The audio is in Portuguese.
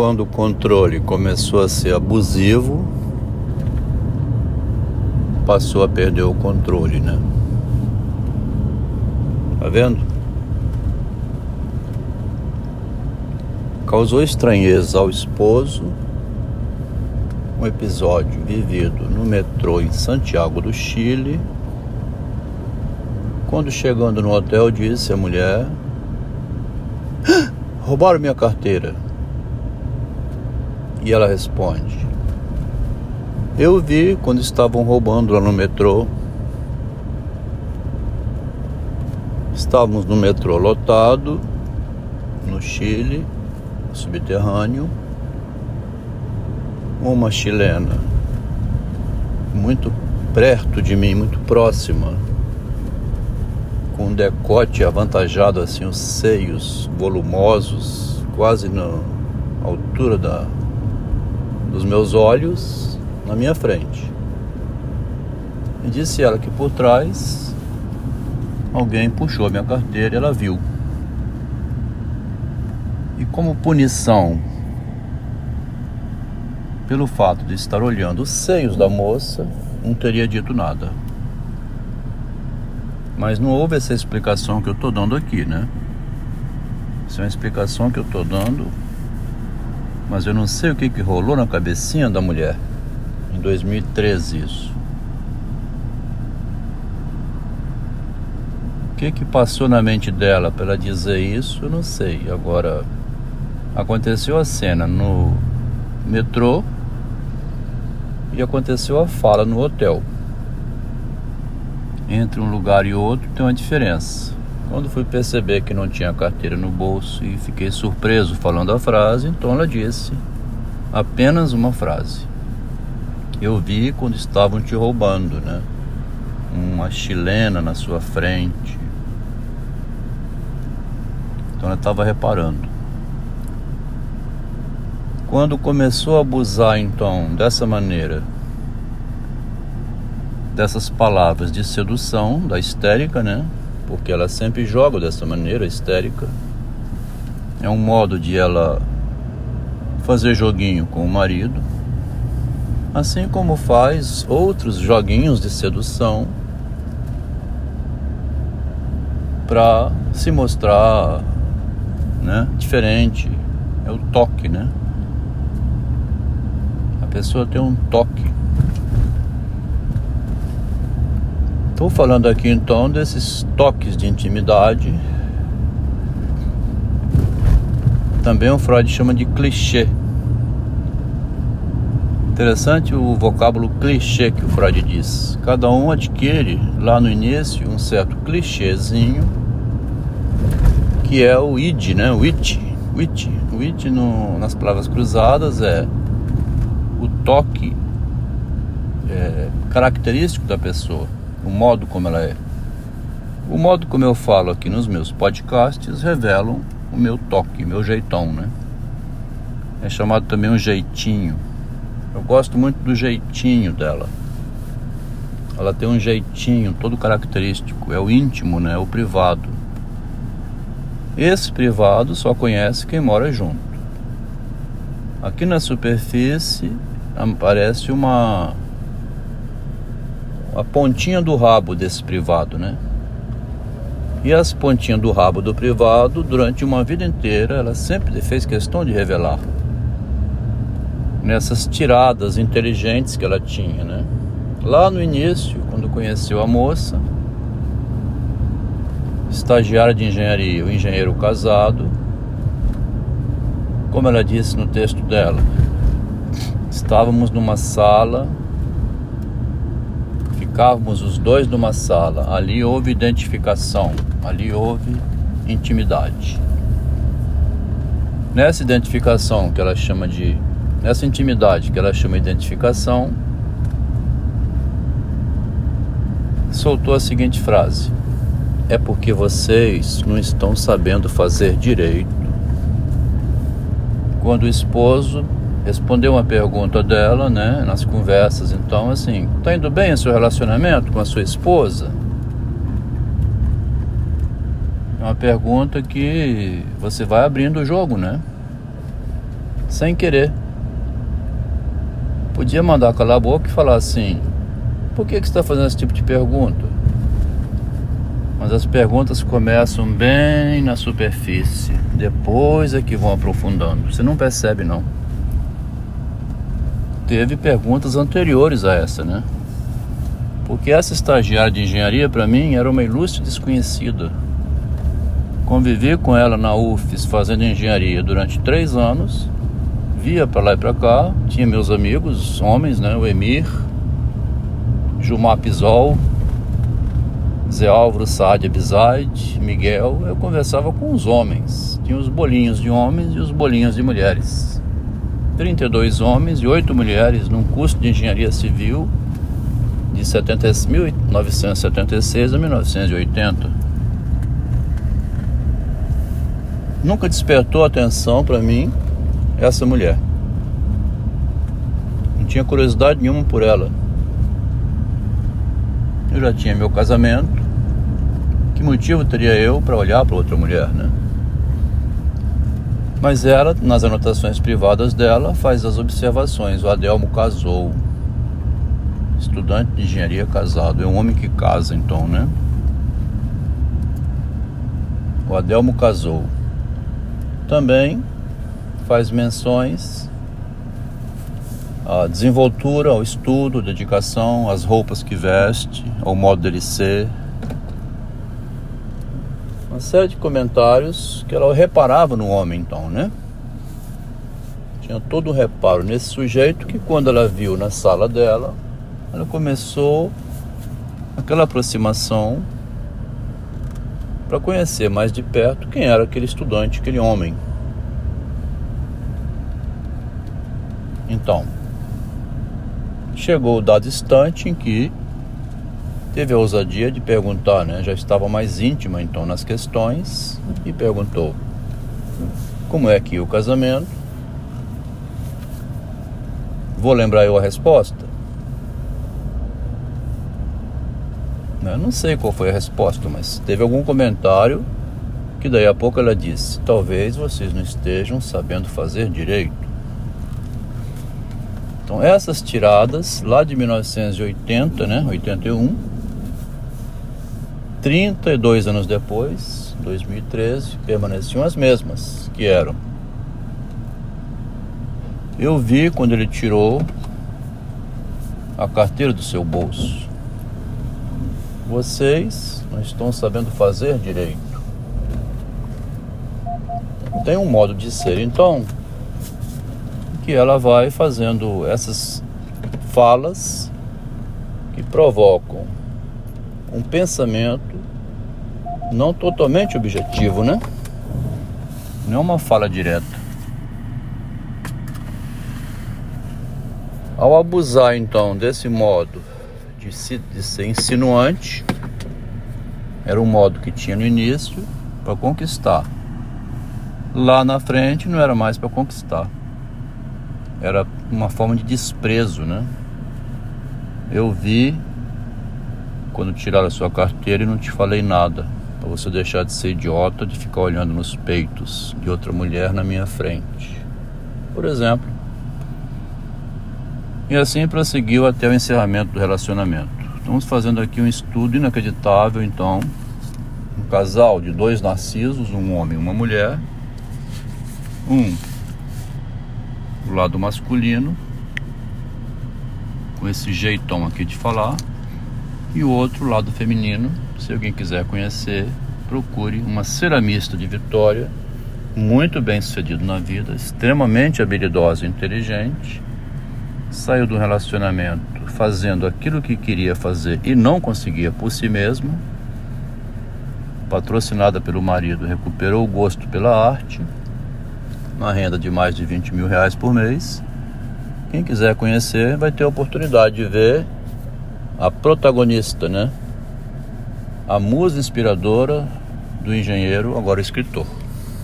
quando o controle começou a ser abusivo, passou a perder o controle, né? Tá vendo? Causou estranheza ao esposo um episódio vivido no metrô em Santiago do Chile. Quando chegando no hotel, disse a mulher: ah, Roubaram minha carteira. E ela responde: Eu vi quando estavam roubando lá no metrô. Estávamos no metrô lotado, no Chile, subterrâneo uma chilena muito perto de mim, muito próxima, com um decote avantajado, assim, os seios volumosos, quase na altura da, dos meus olhos, na minha frente. E disse ela que por trás alguém puxou minha carteira e ela viu. E como punição pelo fato de estar olhando os seios da moça, não teria dito nada. Mas não houve essa explicação que eu estou dando aqui, né? Essa é uma explicação que eu estou dando, mas eu não sei o que, que rolou na cabecinha da mulher. Em 2013 isso. O que, que passou na mente dela para dizer isso, eu não sei. Agora, aconteceu a cena no metrô e aconteceu a fala no hotel. Entre um lugar e outro tem uma diferença. Quando fui perceber que não tinha carteira no bolso e fiquei surpreso falando a frase, então ela disse apenas uma frase. Eu vi quando estavam te roubando, né? Uma chilena na sua frente. Então ela estava reparando. Quando começou a abusar então dessa maneira, dessas palavras de sedução, da histérica, né? Porque ela sempre joga dessa maneira, histérica. É um modo de ela fazer joguinho com o marido, assim como faz outros joguinhos de sedução para se mostrar, né, diferente. É o toque, né? pessoa tem um toque. Estou falando aqui então desses toques de intimidade. Também o Freud chama de clichê. Interessante o vocábulo clichê que o Freud diz. Cada um adquire lá no início um certo clichêzinho que é o id, né? O it. O it, o it no, nas palavras cruzadas é o toque é, característico da pessoa, o modo como ela é. O modo como eu falo aqui nos meus podcasts revelam o meu toque, meu jeitão, né? É chamado também um jeitinho. Eu gosto muito do jeitinho dela. Ela tem um jeitinho todo característico, é o íntimo, né? É o privado. Esse privado só conhece quem mora junto. Aqui na superfície aparece uma a pontinha do rabo desse privado, né? E as pontinhas do rabo do privado, durante uma vida inteira, ela sempre fez questão de revelar. Nessas tiradas inteligentes que ela tinha, né? Lá no início, quando conheceu a moça, estagiária de engenharia, o engenheiro casado, como ela disse no texto dela, Estávamos numa sala, ficávamos os dois numa sala. Ali houve identificação, ali houve intimidade. Nessa identificação que ela chama de. Nessa intimidade que ela chama de identificação, soltou a seguinte frase: É porque vocês não estão sabendo fazer direito. Quando o esposo respondeu uma pergunta dela, né, nas conversas. Então, assim, tá indo bem o seu relacionamento com a sua esposa? É uma pergunta que você vai abrindo o jogo, né? sem querer. Podia mandar calar a boca e falar assim: por que, que você está fazendo esse tipo de pergunta? Mas as perguntas começam bem na superfície, depois é que vão aprofundando. Você não percebe, não. Teve perguntas anteriores a essa, né? Porque essa estagiária de engenharia, para mim, era uma ilustre desconhecida. Convivi com ela na UFES fazendo engenharia durante três anos. Via para lá e para cá. Tinha meus amigos, homens, né? O Emir, Gilmar Pisol, Zé Álvaro Saad Abizaid, Miguel. Eu conversava com os homens. Tinha os bolinhos de homens e os bolinhos de mulheres. 32 homens e 8 mulheres num curso de engenharia civil de 70, 1976 a 1980. Nunca despertou atenção para mim essa mulher. Não tinha curiosidade nenhuma por ela. Eu já tinha meu casamento. Que motivo teria eu para olhar para outra mulher, né? Mas ela, nas anotações privadas dela, faz as observações. O Adelmo casou estudante de engenharia casado. É um homem que casa, então, né? O Adelmo casou. Também faz menções à desenvoltura, ao estudo, dedicação, às roupas que veste, ao modo dele ser. Série de comentários que ela reparava no homem, então, né? Tinha todo um reparo nesse sujeito que, quando ela viu na sala dela, ela começou aquela aproximação para conhecer mais de perto quem era aquele estudante, aquele homem. Então, chegou o dado instante em que teve a ousadia de perguntar, né? Já estava mais íntima então nas questões e perguntou: Como é que o casamento? Vou lembrar eu a resposta. Eu não sei qual foi a resposta, mas teve algum comentário que daí a pouco ela disse: Talvez vocês não estejam sabendo fazer direito. Então, essas tiradas lá de 1980, né, 81, 32 anos depois, 2013, permaneciam as mesmas, que eram. Eu vi quando ele tirou a carteira do seu bolso. Vocês não estão sabendo fazer direito. Tem um modo de ser, então, que ela vai fazendo essas falas que provocam um pensamento não totalmente objetivo, né? Não é uma fala direta. Ao abusar então desse modo de, se, de ser insinuante. Era um modo que tinha no início para conquistar. Lá na frente não era mais para conquistar. Era uma forma de desprezo, né? Eu vi quando tiraram a sua carteira e não te falei nada. Para você deixar de ser idiota de ficar olhando nos peitos de outra mulher na minha frente. Por exemplo. E assim prosseguiu até o encerramento do relacionamento. Estamos fazendo aqui um estudo inacreditável, então. Um casal de dois narcisos, um homem e uma mulher. Um do lado masculino, com esse jeitão aqui de falar, e o outro lado feminino. Se alguém quiser conhecer, procure uma ceramista de Vitória, muito bem sucedido na vida, extremamente habilidosa e inteligente saiu do relacionamento fazendo aquilo que queria fazer e não conseguia por si mesma, patrocinada pelo marido, recuperou o gosto pela arte, uma renda de mais de 20 mil reais por mês. Quem quiser conhecer vai ter a oportunidade de ver a protagonista, né? A musa inspiradora do engenheiro, agora escritor.